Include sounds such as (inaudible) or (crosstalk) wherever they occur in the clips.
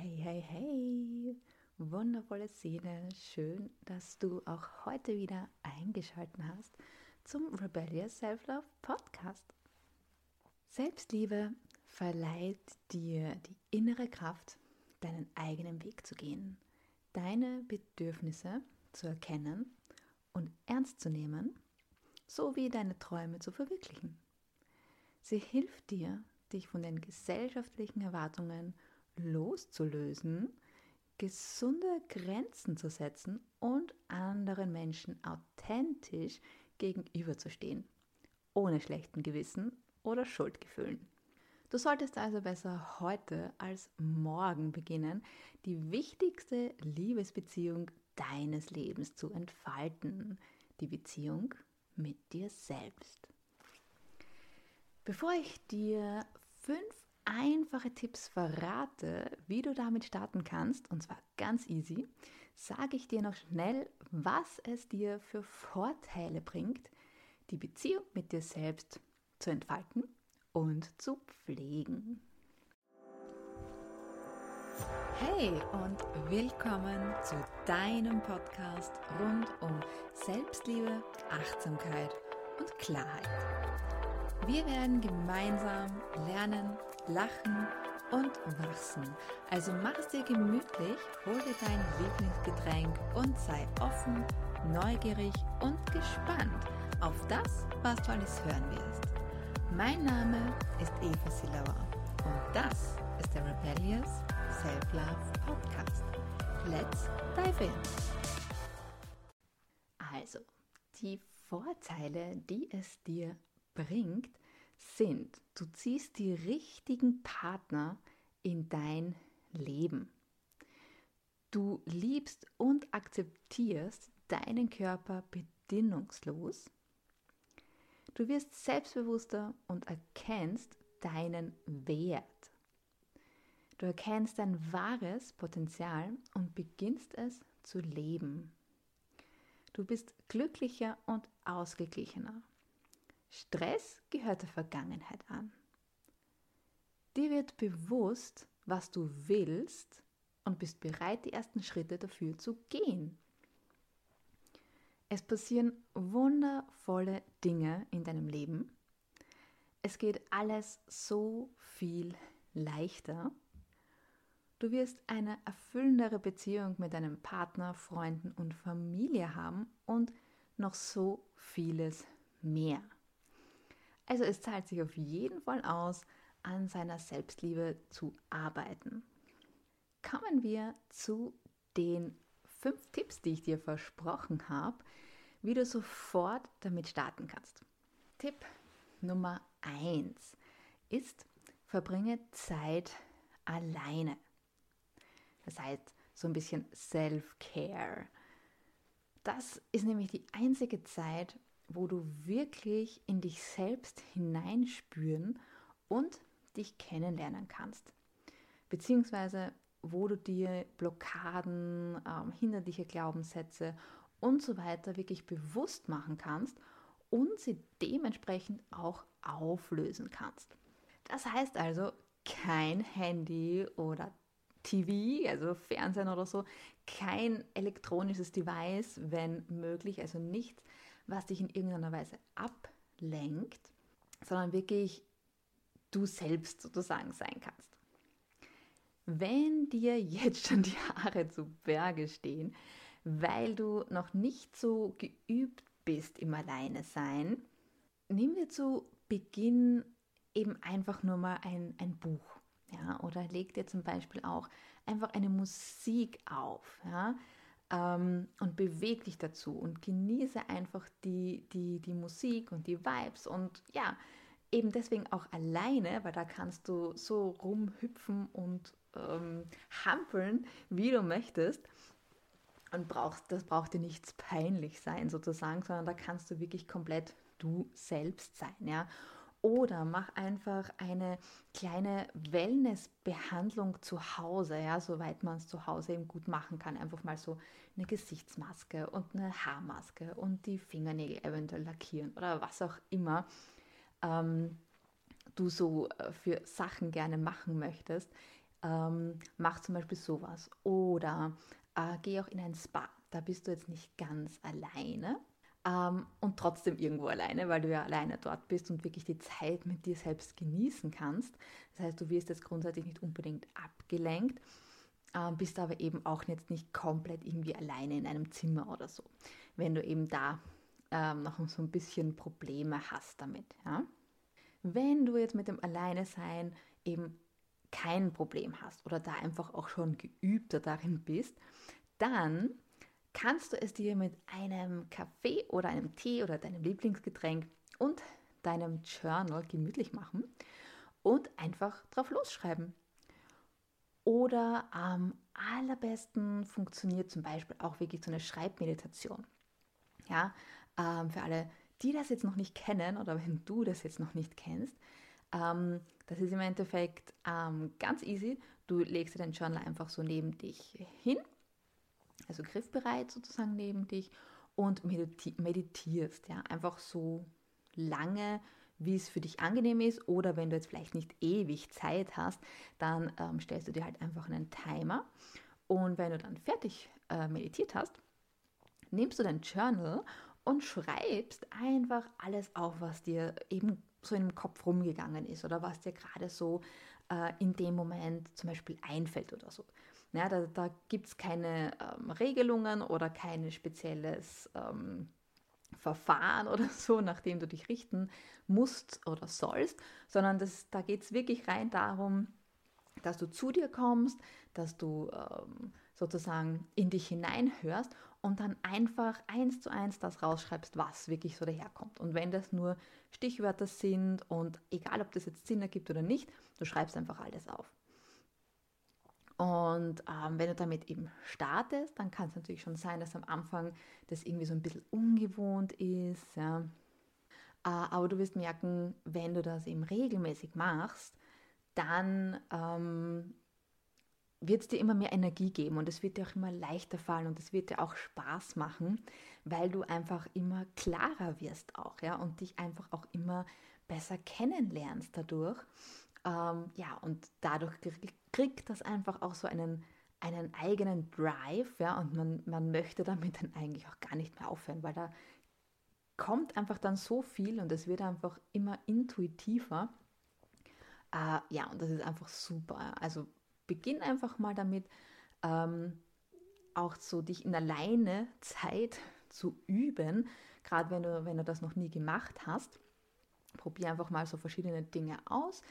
Hey, hey, hey, wundervolle Szene. Schön, dass du auch heute wieder eingeschaltet hast zum Rebellious Self-Love Podcast. Selbstliebe verleiht dir die innere Kraft, deinen eigenen Weg zu gehen, deine Bedürfnisse zu erkennen und ernst zu nehmen, sowie deine Träume zu verwirklichen. Sie hilft dir, dich von den gesellschaftlichen Erwartungen loszulösen, gesunde Grenzen zu setzen und anderen Menschen authentisch gegenüberzustehen, ohne schlechten Gewissen oder Schuldgefühlen. Du solltest also besser heute als morgen beginnen, die wichtigste Liebesbeziehung deines Lebens zu entfalten, die Beziehung mit dir selbst. Bevor ich dir fünf einfache Tipps verrate, wie du damit starten kannst, und zwar ganz easy, sage ich dir noch schnell, was es dir für Vorteile bringt, die Beziehung mit dir selbst zu entfalten und zu pflegen. Hey und willkommen zu deinem Podcast rund um Selbstliebe, Achtsamkeit und Klarheit. Wir werden gemeinsam lernen, lachen und wachsen. Also mach es dir gemütlich, hol dir dein Lieblingsgetränk und sei offen, neugierig und gespannt auf das, was du alles hören wirst. Mein Name ist Eva Silauer und das ist der Rebellious Self-Love Podcast. Let's dive in! Also, die Vorteile, die es dir bringt, sind, du ziehst die richtigen Partner in dein Leben. Du liebst und akzeptierst deinen Körper bedingungslos. Du wirst selbstbewusster und erkennst deinen Wert. Du erkennst dein wahres Potenzial und beginnst es zu leben. Du bist glücklicher und ausgeglichener. Stress gehört der Vergangenheit an. Dir wird bewusst, was du willst und bist bereit, die ersten Schritte dafür zu gehen. Es passieren wundervolle Dinge in deinem Leben. Es geht alles so viel leichter. Du wirst eine erfüllendere Beziehung mit deinem Partner, Freunden und Familie haben und noch so vieles mehr. Also es zahlt sich auf jeden Fall aus, an seiner Selbstliebe zu arbeiten. Kommen wir zu den fünf Tipps, die ich dir versprochen habe, wie du sofort damit starten kannst. Tipp Nummer 1 ist, verbringe Zeit alleine. Das heißt, so ein bisschen Self-Care. Das ist nämlich die einzige Zeit, wo du wirklich in dich selbst hineinspüren und dich kennenlernen kannst. Beziehungsweise wo du dir Blockaden, ähm, hinderliche Glaubenssätze und so weiter wirklich bewusst machen kannst und sie dementsprechend auch auflösen kannst. Das heißt also, kein Handy oder TV, also Fernsehen oder so, kein elektronisches Device, wenn möglich, also nichts, was dich in irgendeiner Weise ablenkt, sondern wirklich du selbst sozusagen sein kannst. Wenn dir jetzt schon die Haare zu Berge stehen, weil du noch nicht so geübt bist im Alleine sein, nimm dir zu Beginn eben einfach nur mal ein, ein Buch. Ja, oder leg dir zum Beispiel auch einfach eine Musik auf. Ja, ähm, und beweg dich dazu und genieße einfach die, die, die Musik und die Vibes und ja, eben deswegen auch alleine, weil da kannst du so rumhüpfen und ähm, hampeln, wie du möchtest. Und brauchst, das braucht dir nichts peinlich sein sozusagen, sondern da kannst du wirklich komplett du selbst sein, ja. Oder mach einfach eine kleine Wellnessbehandlung zu Hause, ja, soweit man es zu Hause eben gut machen kann. Einfach mal so eine Gesichtsmaske und eine Haarmaske und die Fingernägel eventuell lackieren oder was auch immer ähm, du so äh, für Sachen gerne machen möchtest. ähm, mach zum Beispiel sowas. Oder äh, geh auch in ein Spa. Da bist du jetzt nicht ganz alleine ähm, und trotzdem irgendwo alleine, weil du ja alleine dort bist und wirklich die Zeit mit dir selbst genießen kannst. Das heißt, du wirst jetzt grundsätzlich nicht unbedingt abgelenkt, ähm, bist aber eben auch jetzt nicht komplett irgendwie alleine in einem Zimmer oder so, wenn du eben da ähm, noch so ein bisschen Probleme hast damit. Ja? Wenn du jetzt mit dem Alleine-Sein eben kein Problem hast oder da einfach auch schon geübter darin bist, dann kannst du es dir mit einem Kaffee oder einem Tee oder deinem Lieblingsgetränk und deinem Journal gemütlich machen und einfach drauf losschreiben. Oder am allerbesten funktioniert zum Beispiel auch wirklich so eine Schreibmeditation. Ja, ähm, für alle, die das jetzt noch nicht kennen oder wenn du das jetzt noch nicht kennst, ähm, das ist im Endeffekt ähm, ganz easy. Du legst dir dein Journal einfach so neben dich hin, also griffbereit sozusagen neben dich und mediti meditierst. Ja, einfach so lange, wie es für dich angenehm ist. Oder wenn du jetzt vielleicht nicht ewig Zeit hast, dann ähm, stellst du dir halt einfach einen Timer. Und wenn du dann fertig äh, meditiert hast, nimmst du dein Journal und schreibst einfach alles auf, was dir eben so im Kopf rumgegangen ist oder was dir gerade so äh, in dem Moment zum Beispiel einfällt oder so. Ja, da da gibt es keine ähm, Regelungen oder kein spezielles ähm, Verfahren oder (laughs) so, nach dem du dich richten musst oder sollst, sondern das, da geht es wirklich rein darum, dass du zu dir kommst, dass du ähm, sozusagen in dich hineinhörst und dann einfach eins zu eins das rausschreibst, was wirklich so daherkommt. Und wenn das nur Stichwörter sind und egal, ob das jetzt Sinn ergibt oder nicht, du schreibst einfach alles auf. Und ähm, wenn du damit eben startest, dann kann es natürlich schon sein, dass am Anfang das irgendwie so ein bisschen ungewohnt ist. Ja. Äh, aber du wirst merken, wenn du das eben regelmäßig machst, dann ähm, wird es dir immer mehr Energie geben und es wird dir auch immer leichter fallen und es wird dir auch Spaß machen, weil du einfach immer klarer wirst auch, ja, und dich einfach auch immer besser kennenlernst dadurch. Ähm, ja, und dadurch kriegt das einfach auch so einen, einen eigenen Drive, ja, und man, man möchte damit dann eigentlich auch gar nicht mehr aufhören, weil da kommt einfach dann so viel und es wird einfach immer intuitiver. Äh, ja, und das ist einfach super. Also beginn einfach mal damit, ähm, auch so dich in alleine Zeit (laughs) zu üben, gerade wenn du, wenn du das noch nie gemacht hast. Probier einfach mal so verschiedene Dinge aus,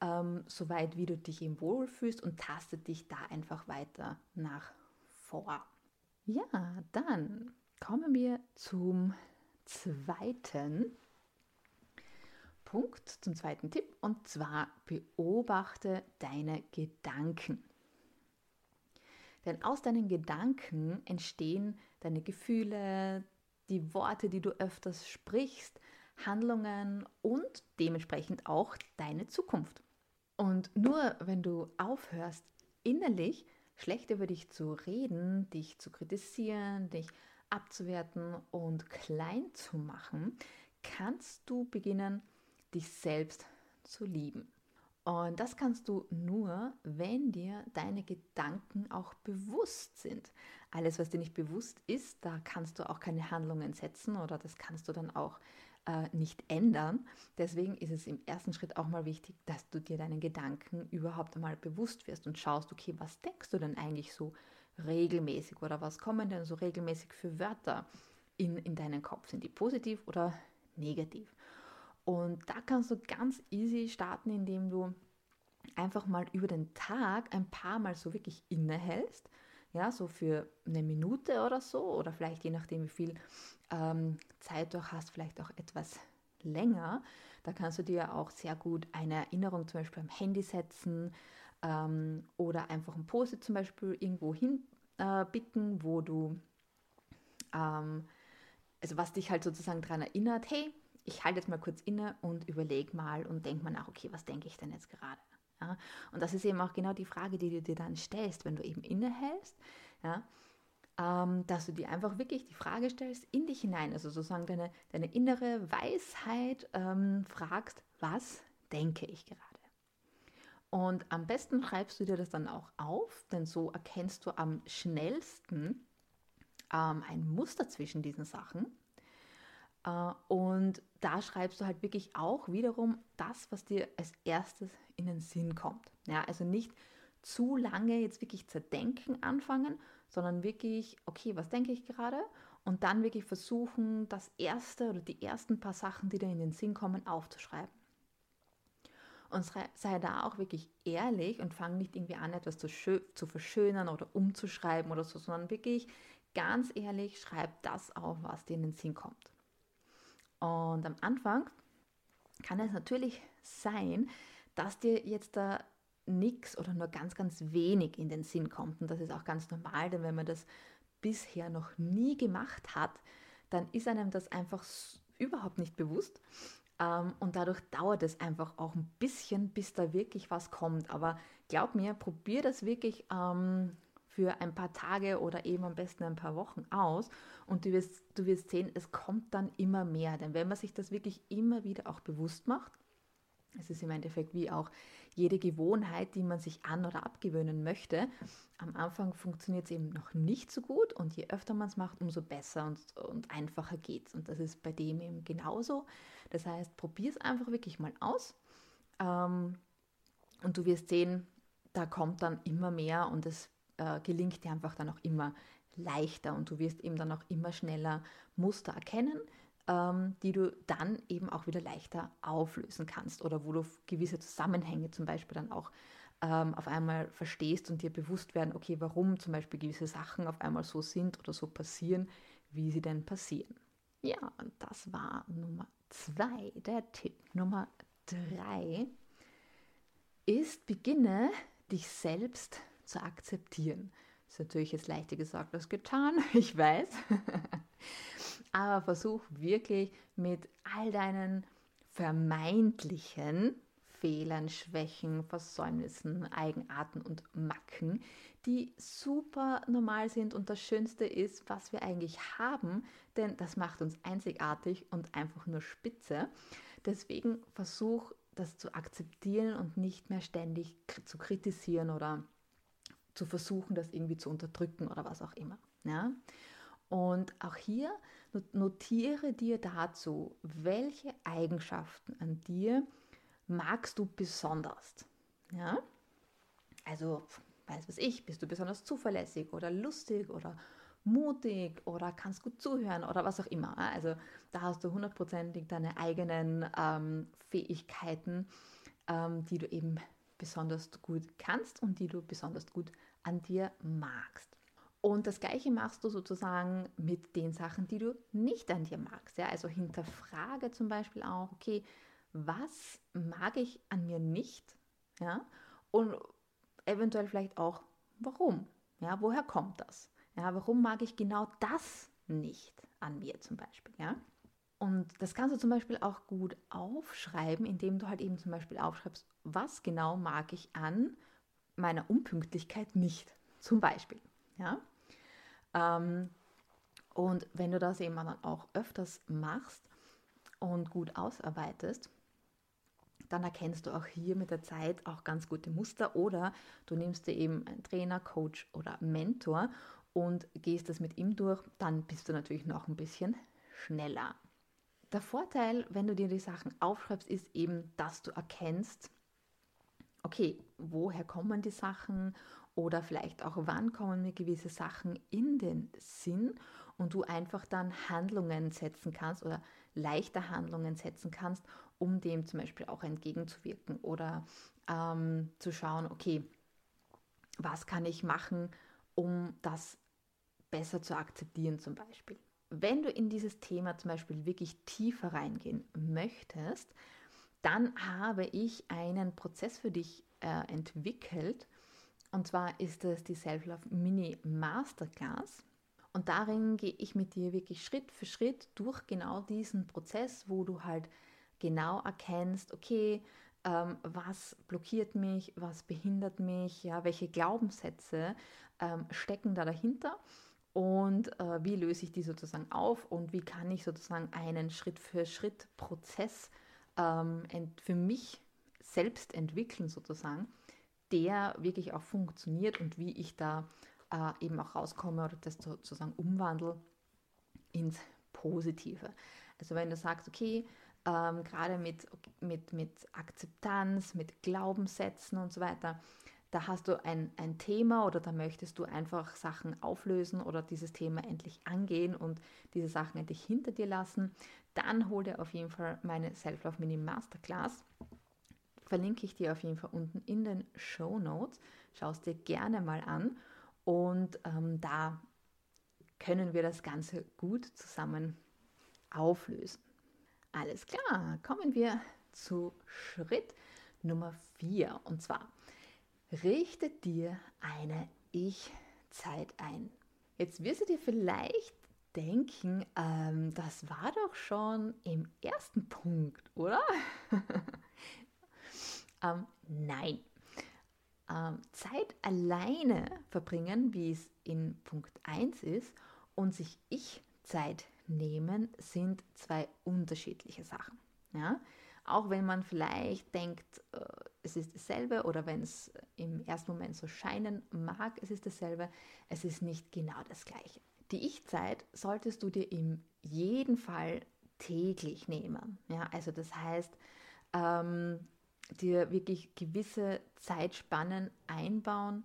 ähm, soweit wie du dich eben wohlfühlst und taste dich da einfach weiter nach vor. Ja, dann kommen wir zum zweiten Punkt, zum zweiten Tipp, und zwar beobachte deine Gedanken. Denn aus deinen Gedanken entstehen deine Gefühle, die Worte, die du öfters sprichst, Handlungen und dementsprechend auch deine Zukunft. Und nur wenn du aufhörst, innerlich schlecht über dich zu reden, dich zu kritisieren, dich abzuwerten und klein zu machen, kannst du beginnen, dich selbst zu lieben. Und das kannst du nur, wenn dir deine Gedanken auch bewusst sind. Alles, was dir nicht bewusst ist, da kannst du auch keine Handlungen setzen oder das kannst du dann auch äh, nicht ändern. Deswegen ist es im ersten Schritt auch mal wichtig, dass du dir deinen Gedanken überhaupt einmal bewusst wirst und schaust, okay, was denkst du denn eigentlich so regelmäßig oder was kommen denn so regelmäßig für Wörter in, in deinen Kopf? Sind die positiv oder negativ? Und da kannst du ganz easy starten, indem du einfach mal über den Tag ein paar Mal so wirklich innehältst. Ja, so für eine Minute oder so, oder vielleicht je nachdem, wie viel ähm, Zeit du hast, vielleicht auch etwas länger. Da kannst du dir auch sehr gut eine Erinnerung zum Beispiel am Handy setzen ähm, oder einfach ein Post zum Beispiel irgendwo hinbicken, äh, wo du, ähm, also was dich halt sozusagen daran erinnert, hey, ich halte jetzt mal kurz inne und überlege mal und denke mal nach, okay, was denke ich denn jetzt gerade? Ja? Und das ist eben auch genau die Frage, die du dir dann stellst, wenn du eben innehältst, ja? ähm, dass du dir einfach wirklich die Frage stellst in dich hinein, also sozusagen deine, deine innere Weisheit ähm, fragst, was denke ich gerade? Und am besten schreibst du dir das dann auch auf, denn so erkennst du am schnellsten ähm, ein Muster zwischen diesen Sachen. Äh, und da schreibst du halt wirklich auch wiederum das, was dir als erstes in den Sinn kommt. Ja, also nicht zu lange jetzt wirklich zerdenken anfangen, sondern wirklich, okay, was denke ich gerade? Und dann wirklich versuchen, das erste oder die ersten paar Sachen, die dir in den Sinn kommen, aufzuschreiben. Und sei da auch wirklich ehrlich und fang nicht irgendwie an, etwas zu, zu verschönern oder umzuschreiben oder so, sondern wirklich ganz ehrlich, schreib das auf, was dir in den Sinn kommt. Und am Anfang kann es natürlich sein, dass dir jetzt da nichts oder nur ganz, ganz wenig in den Sinn kommt. Und das ist auch ganz normal, denn wenn man das bisher noch nie gemacht hat, dann ist einem das einfach überhaupt nicht bewusst. Ähm, und dadurch dauert es einfach auch ein bisschen, bis da wirklich was kommt. Aber glaub mir, probier das wirklich ähm, für ein paar Tage oder eben am besten ein paar Wochen aus und du wirst, du wirst sehen, es kommt dann immer mehr. Denn wenn man sich das wirklich immer wieder auch bewusst macht, es ist im Endeffekt wie auch jede Gewohnheit, die man sich an- oder abgewöhnen möchte. Am Anfang funktioniert es eben noch nicht so gut und je öfter man es macht, umso besser und, und einfacher geht es. Und das ist bei dem eben genauso. Das heißt, probier es einfach wirklich mal aus ähm, und du wirst sehen, da kommt dann immer mehr und es äh, gelingt dir einfach dann auch immer leichter und du wirst eben dann auch immer schneller Muster erkennen, ähm, die du dann eben auch wieder leichter auflösen kannst oder wo du gewisse Zusammenhänge zum Beispiel dann auch ähm, auf einmal verstehst und dir bewusst werden, okay, warum zum Beispiel gewisse Sachen auf einmal so sind oder so passieren, wie sie denn passieren. Ja, und das war Nummer zwei. Der Tipp Nummer drei ist, beginne dich selbst zu akzeptieren. Ist natürlich jetzt leichter gesagt als getan, (laughs) ich weiß. (laughs) Aber versuch wirklich mit all deinen vermeintlichen Fehlern, Schwächen, Versäumnissen, Eigenarten und Macken, die super normal sind und das Schönste ist, was wir eigentlich haben, denn das macht uns einzigartig und einfach nur spitze. Deswegen versuch das zu akzeptieren und nicht mehr ständig zu kritisieren oder zu versuchen, das irgendwie zu unterdrücken oder was auch immer. Ja? Und auch hier notiere dir dazu, welche Eigenschaften an dir magst du besonders. Ja? Also, weiß was ich, bist du besonders zuverlässig oder lustig oder mutig oder kannst gut zuhören oder was auch immer. Also da hast du hundertprozentig deine eigenen ähm, Fähigkeiten, ähm, die du eben besonders gut kannst und die du besonders gut an dir magst. Und das gleiche machst du sozusagen mit den Sachen, die du nicht an dir magst. Ja? Also hinterfrage zum Beispiel auch, okay, was mag ich an mir nicht? Ja? Und eventuell vielleicht auch, warum? Ja, woher kommt das? Ja, warum mag ich genau das nicht an mir zum Beispiel? Ja? Und das kannst du zum Beispiel auch gut aufschreiben, indem du halt eben zum Beispiel aufschreibst, was genau mag ich an meiner Unpünktlichkeit nicht, zum Beispiel. Ja? Ähm, und wenn du das eben dann auch öfters machst und gut ausarbeitest, dann erkennst du auch hier mit der Zeit auch ganz gute Muster oder du nimmst dir eben einen Trainer, Coach oder Mentor und gehst das mit ihm durch, dann bist du natürlich noch ein bisschen schneller. Der Vorteil, wenn du dir die Sachen aufschreibst, ist eben, dass du erkennst, okay, woher kommen die Sachen oder vielleicht auch wann kommen mir gewisse Sachen in den Sinn und du einfach dann Handlungen setzen kannst oder leichter Handlungen setzen kannst, um dem zum Beispiel auch entgegenzuwirken oder ähm, zu schauen, okay, was kann ich machen, um das besser zu akzeptieren zum Beispiel. Wenn du in dieses Thema zum Beispiel wirklich tiefer reingehen möchtest, dann habe ich einen Prozess für dich äh, entwickelt. Und zwar ist es die Self-Love Mini Masterclass. Und darin gehe ich mit dir wirklich Schritt für Schritt durch genau diesen Prozess, wo du halt genau erkennst, okay, ähm, was blockiert mich, was behindert mich, ja, welche Glaubenssätze ähm, stecken da dahinter und äh, wie löse ich die sozusagen auf und wie kann ich sozusagen einen Schritt für Schritt Prozess ähm, für mich selbst entwickeln sozusagen, der wirklich auch funktioniert und wie ich da äh, eben auch rauskomme oder das sozusagen umwandle ins Positive. Also wenn du sagst, okay, ähm, gerade mit, mit, mit Akzeptanz, mit Glaubenssätzen und so weiter, da hast du ein, ein Thema oder da möchtest du einfach Sachen auflösen oder dieses Thema endlich angehen und diese Sachen endlich hinter dir lassen, dann hol dir auf jeden Fall meine Self-Love Mini Masterclass. Verlinke ich dir auf jeden Fall unten in den Show Notes. Schau es dir gerne mal an und ähm, da können wir das Ganze gut zusammen auflösen. Alles klar, kommen wir zu Schritt Nummer 4 und zwar richte dir eine Ich-Zeit ein. Jetzt wirst du dir vielleicht denken, ähm, das war doch schon im ersten Punkt, oder? (laughs) ähm, nein. Ähm, Zeit alleine verbringen, wie es in Punkt 1 ist, und sich Ich-Zeit nehmen, sind zwei unterschiedliche Sachen. Ja? Auch wenn man vielleicht denkt, äh, es ist dasselbe oder wenn es im ersten Moment so scheinen mag, es ist dasselbe, es ist nicht genau das gleiche. Die Ich-Zeit solltest du dir in jedem Fall täglich nehmen. Ja? Also das heißt, ähm, dir wirklich gewisse Zeitspannen einbauen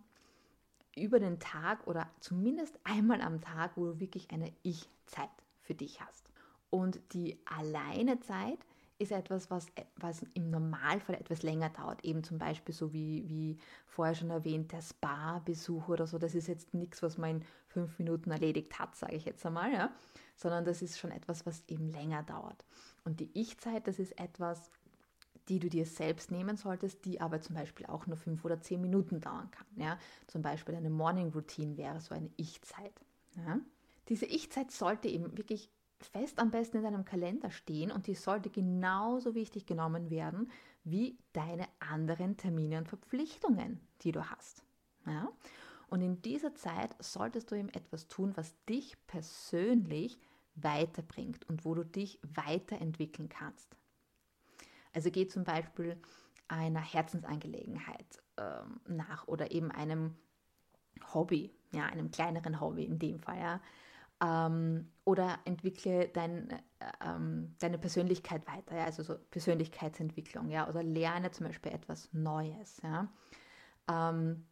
über den Tag oder zumindest einmal am Tag, wo du wirklich eine Ich-Zeit für dich hast. Und die Alleinezeit ist etwas, was, was im Normalfall etwas länger dauert. Eben zum Beispiel so wie, wie vorher schon erwähnt, der Spa-Besuch oder so. Das ist jetzt nichts, was man in fünf Minuten erledigt hat, sage ich jetzt einmal, ja? sondern das ist schon etwas, was eben länger dauert. Und die Ich-Zeit, das ist etwas, die du dir selbst nehmen solltest, die aber zum Beispiel auch nur fünf oder zehn Minuten dauern kann. Ja? Zum Beispiel eine Morning Routine wäre so eine Ich-Zeit. Ja? Diese Ich-Zeit sollte eben wirklich fest am besten in deinem Kalender stehen und die sollte genauso wichtig genommen werden wie deine anderen Termine und Verpflichtungen, die du hast. Ja? Und in dieser Zeit solltest du eben etwas tun, was dich persönlich weiterbringt und wo du dich weiterentwickeln kannst. Also geh zum Beispiel einer Herzensangelegenheit ähm, nach oder eben einem Hobby, ja, einem kleineren Hobby in dem Fall, ja. Ähm, oder entwickle dein, äh, ähm, deine Persönlichkeit weiter, ja, also so Persönlichkeitsentwicklung, ja, oder lerne zum Beispiel etwas Neues, ja. Ähm,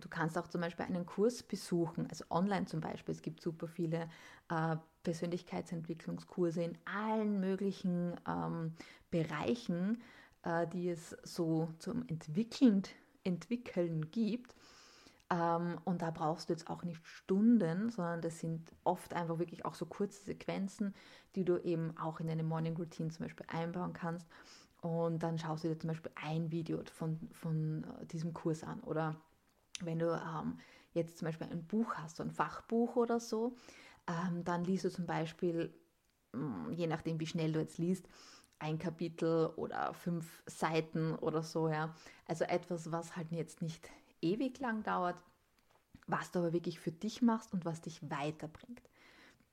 du kannst auch zum Beispiel einen Kurs besuchen, also online zum Beispiel. Es gibt super viele äh, Persönlichkeitsentwicklungskurse in allen möglichen ähm, Bereichen, äh, die es so zum Entwickeln, Entwickeln gibt. Ähm, und da brauchst du jetzt auch nicht Stunden, sondern das sind oft einfach wirklich auch so kurze Sequenzen, die du eben auch in deine Morning Routine zum Beispiel einbauen kannst. Und dann schaust du dir zum Beispiel ein Video von, von äh, diesem Kurs an. Oder wenn du ähm, jetzt zum Beispiel ein Buch hast, so ein Fachbuch oder so, ähm, dann liest du zum Beispiel, mm, je nachdem wie schnell du jetzt liest, ein Kapitel oder fünf Seiten oder so, ja. Also etwas, was halt jetzt nicht ewig lang dauert, was du aber wirklich für dich machst und was dich weiterbringt.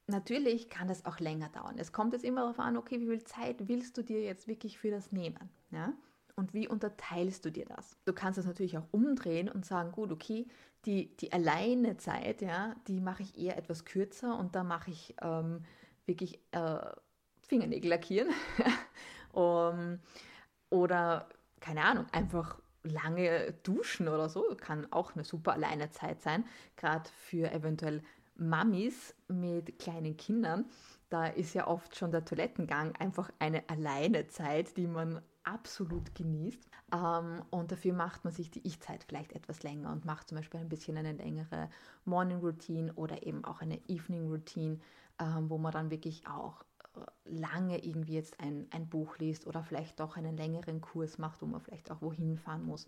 Natürlich kann das auch länger dauern. Es kommt jetzt immer darauf an, okay, wie viel Zeit willst du dir jetzt wirklich für das nehmen? Ja? Und wie unterteilst du dir das? Du kannst das natürlich auch umdrehen und sagen, gut, okay, die, die alleine Zeit, ja, die mache ich eher etwas kürzer und da mache ich ähm, wirklich äh, Fingernägel lackieren. um, (laughs) oder, keine Ahnung, einfach lange duschen oder so. Kann auch eine super alleine Zeit sein, gerade für eventuell Mamis mit kleinen Kindern. Da ist ja oft schon der Toilettengang einfach eine alleine Zeit, die man absolut genießt. Ähm, und dafür macht man sich die Ich-Zeit vielleicht etwas länger und macht zum Beispiel ein bisschen eine längere Morning Routine oder eben auch eine Evening Routine, ähm, wo man dann wirklich auch lange irgendwie jetzt ein, ein Buch liest oder vielleicht doch einen längeren Kurs macht, wo man vielleicht auch wohin fahren muss.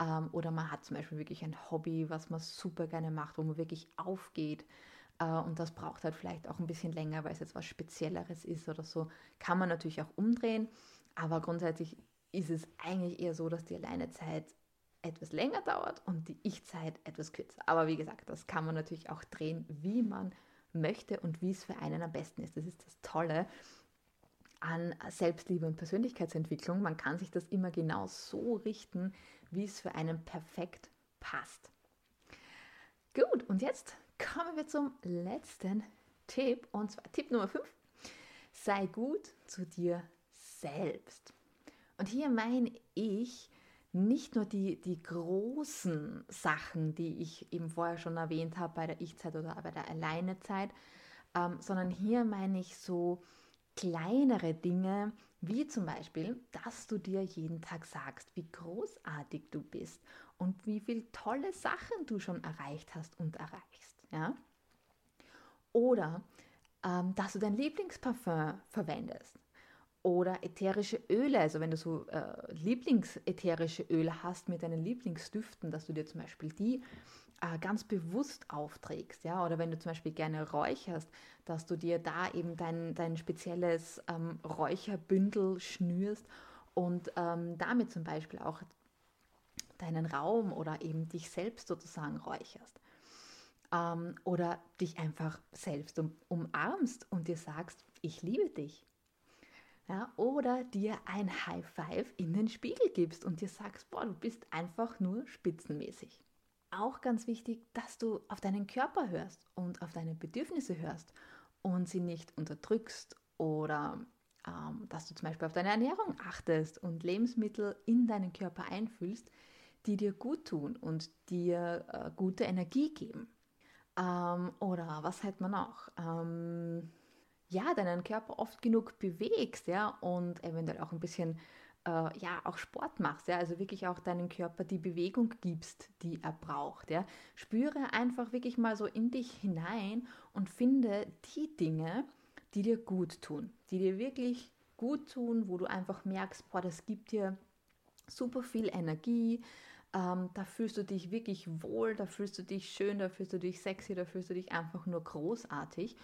Ähm, oder man hat zum Beispiel wirklich ein Hobby, was man super gerne macht, wo man wirklich aufgeht. Äh, und das braucht halt vielleicht auch ein bisschen länger, weil es jetzt was Spezielleres ist oder so. Kann man natürlich auch umdrehen. Aber grundsätzlich ist es eigentlich eher so, dass die Alleinezeit etwas länger dauert und die Ich-Zeit etwas kürzer. Aber wie gesagt, das kann man natürlich auch drehen, wie man möchte und wie es für einen am besten ist. Das ist das Tolle an Selbstliebe und Persönlichkeitsentwicklung. Man kann sich das immer genau so richten, wie es für einen perfekt passt. Gut, und jetzt kommen wir zum letzten Tipp, und zwar Tipp Nummer 5. Sei gut zu dir selbst. Und hier meine ich nicht nur die, die großen Sachen, die ich eben vorher schon erwähnt habe bei der Ich-Zeit oder bei der Alleinezeit, ähm, sondern hier meine ich so kleinere Dinge, wie zum Beispiel, dass du dir jeden Tag sagst, wie großartig du bist und wie viele tolle Sachen du schon erreicht hast und erreichst. Ja? Oder ähm, dass du dein Lieblingsparfum verwendest. Oder ätherische Öle, also wenn du so äh, Lieblingsätherische Öle hast mit deinen Lieblingsdüften, dass du dir zum Beispiel die äh, ganz bewusst aufträgst, ja, oder wenn du zum Beispiel gerne räucherst, dass du dir da eben dein, dein spezielles ähm, Räucherbündel schnürst und ähm, damit zum Beispiel auch deinen Raum oder eben dich selbst sozusagen räucherst. Ähm, oder dich einfach selbst um, umarmst und dir sagst, ich liebe dich. Ja, oder dir ein High Five in den Spiegel gibst und dir sagst, boah, du bist einfach nur spitzenmäßig auch ganz wichtig, dass du auf deinen Körper hörst und auf deine Bedürfnisse hörst und sie nicht unterdrückst oder ähm, dass du zum Beispiel auf deine Ernährung achtest und Lebensmittel in deinen Körper einfühlst, die dir gut tun und dir äh, gute Energie geben. Ähm, oder was hält man noch? Ähm, ja, deinen Körper oft genug bewegst, ja, und eventuell auch ein bisschen äh, ja auch Sport machst, ja, also wirklich auch deinem Körper die Bewegung gibst, die er braucht, ja. Spüre einfach wirklich mal so in dich hinein und finde die Dinge, die dir gut tun, die dir wirklich gut tun, wo du einfach merkst, boah, das gibt dir super viel Energie, ähm, da fühlst du dich wirklich wohl, da fühlst du dich schön, da fühlst du dich sexy, da fühlst du dich einfach nur großartig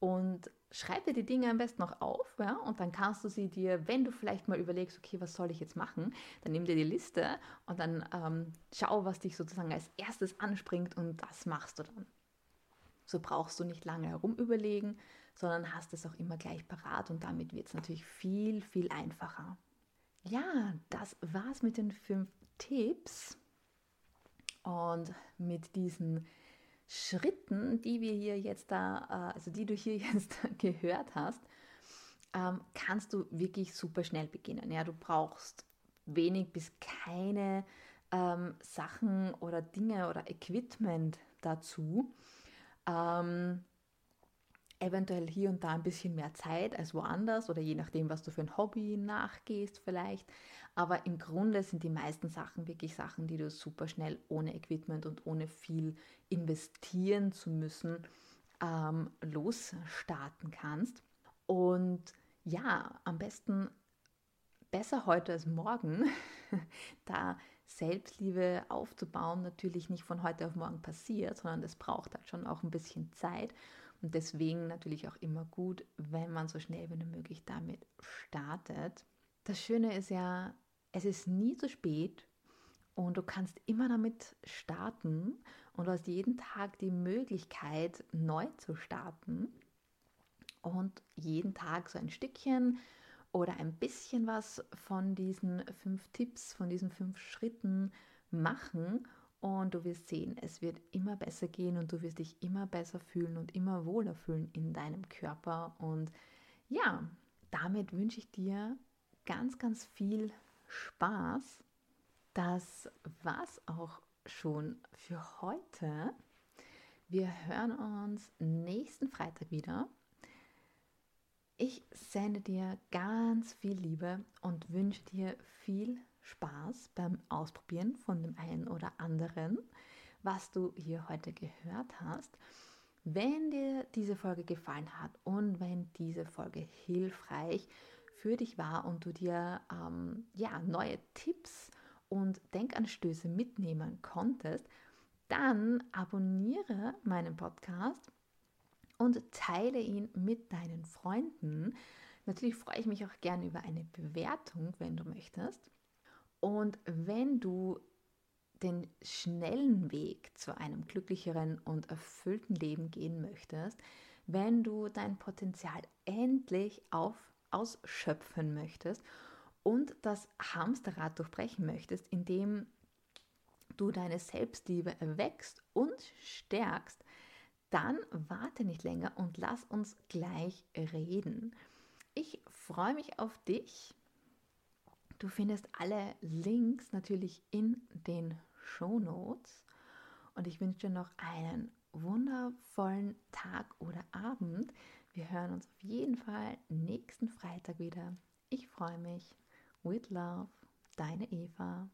und schreib dir die Dinge am besten noch auf, ja, und dann kannst du sie dir, wenn du vielleicht mal überlegst, okay, was soll ich jetzt machen, dann nimm dir die Liste und dann ähm, schau, was dich sozusagen als erstes anspringt und das machst du dann. So brauchst du nicht lange herum überlegen, sondern hast es auch immer gleich parat und damit wird es natürlich viel, viel einfacher. Ja, das war's mit den fünf Tipps und mit diesen Schritten, die wir hier jetzt da, äh, also die du hier (laughs) jetzt gehört hast, ähm, kannst du wirklich super schnell beginnen. Ja, du brauchst wenig bis keine ähm, Sachen oder Dinge oder Equipment dazu. Ähm, eventuell hier und da ein bisschen mehr Zeit als woanders oder je nachdem, was du für ein Hobby nachgehst vielleicht. Aber im Grunde sind die meisten Sachen wirklich Sachen, die du super schnell ohne Equipment und ohne viel investieren zu müssen ähm, losstarten kannst. Und ja, am besten besser heute als morgen, (laughs) da Selbstliebe aufzubauen natürlich nicht von heute auf morgen passiert, sondern es braucht halt schon auch ein bisschen Zeit. Und deswegen natürlich auch immer gut, wenn man so schnell wie möglich damit startet. Das Schöne ist ja, es ist nie zu spät und du kannst immer damit starten und du hast jeden Tag die Möglichkeit, neu zu starten und jeden Tag so ein Stückchen oder ein bisschen was von diesen fünf Tipps, von diesen fünf Schritten machen und du wirst sehen, es wird immer besser gehen und du wirst dich immer besser fühlen und immer wohler fühlen in deinem Körper. Und ja, damit wünsche ich dir ganz, ganz viel Spaß. Das war's auch schon für heute. Wir hören uns nächsten Freitag wieder. Ich sende dir ganz viel Liebe und wünsche dir viel Spaß beim Ausprobieren von dem einen oder anderen, was du hier heute gehört hast. Wenn dir diese Folge gefallen hat und wenn diese Folge hilfreich für dich war und du dir ähm, ja, neue Tipps und Denkanstöße mitnehmen konntest, dann abonniere meinen Podcast und teile ihn mit deinen Freunden. Natürlich freue ich mich auch gerne über eine Bewertung, wenn du möchtest. Und wenn du den schnellen Weg zu einem glücklicheren und erfüllten Leben gehen möchtest, wenn du dein Potenzial endlich auf ausschöpfen möchtest und das Hamsterrad durchbrechen möchtest, indem du deine Selbstliebe erwächst und stärkst, dann warte nicht länger und lass uns gleich reden. Ich freue mich auf dich. Du findest alle Links natürlich in den Show Notes und ich wünsche dir noch einen wundervollen Tag oder Abend. Wir hören uns auf jeden Fall nächsten Freitag wieder. Ich freue mich. With Love, deine Eva.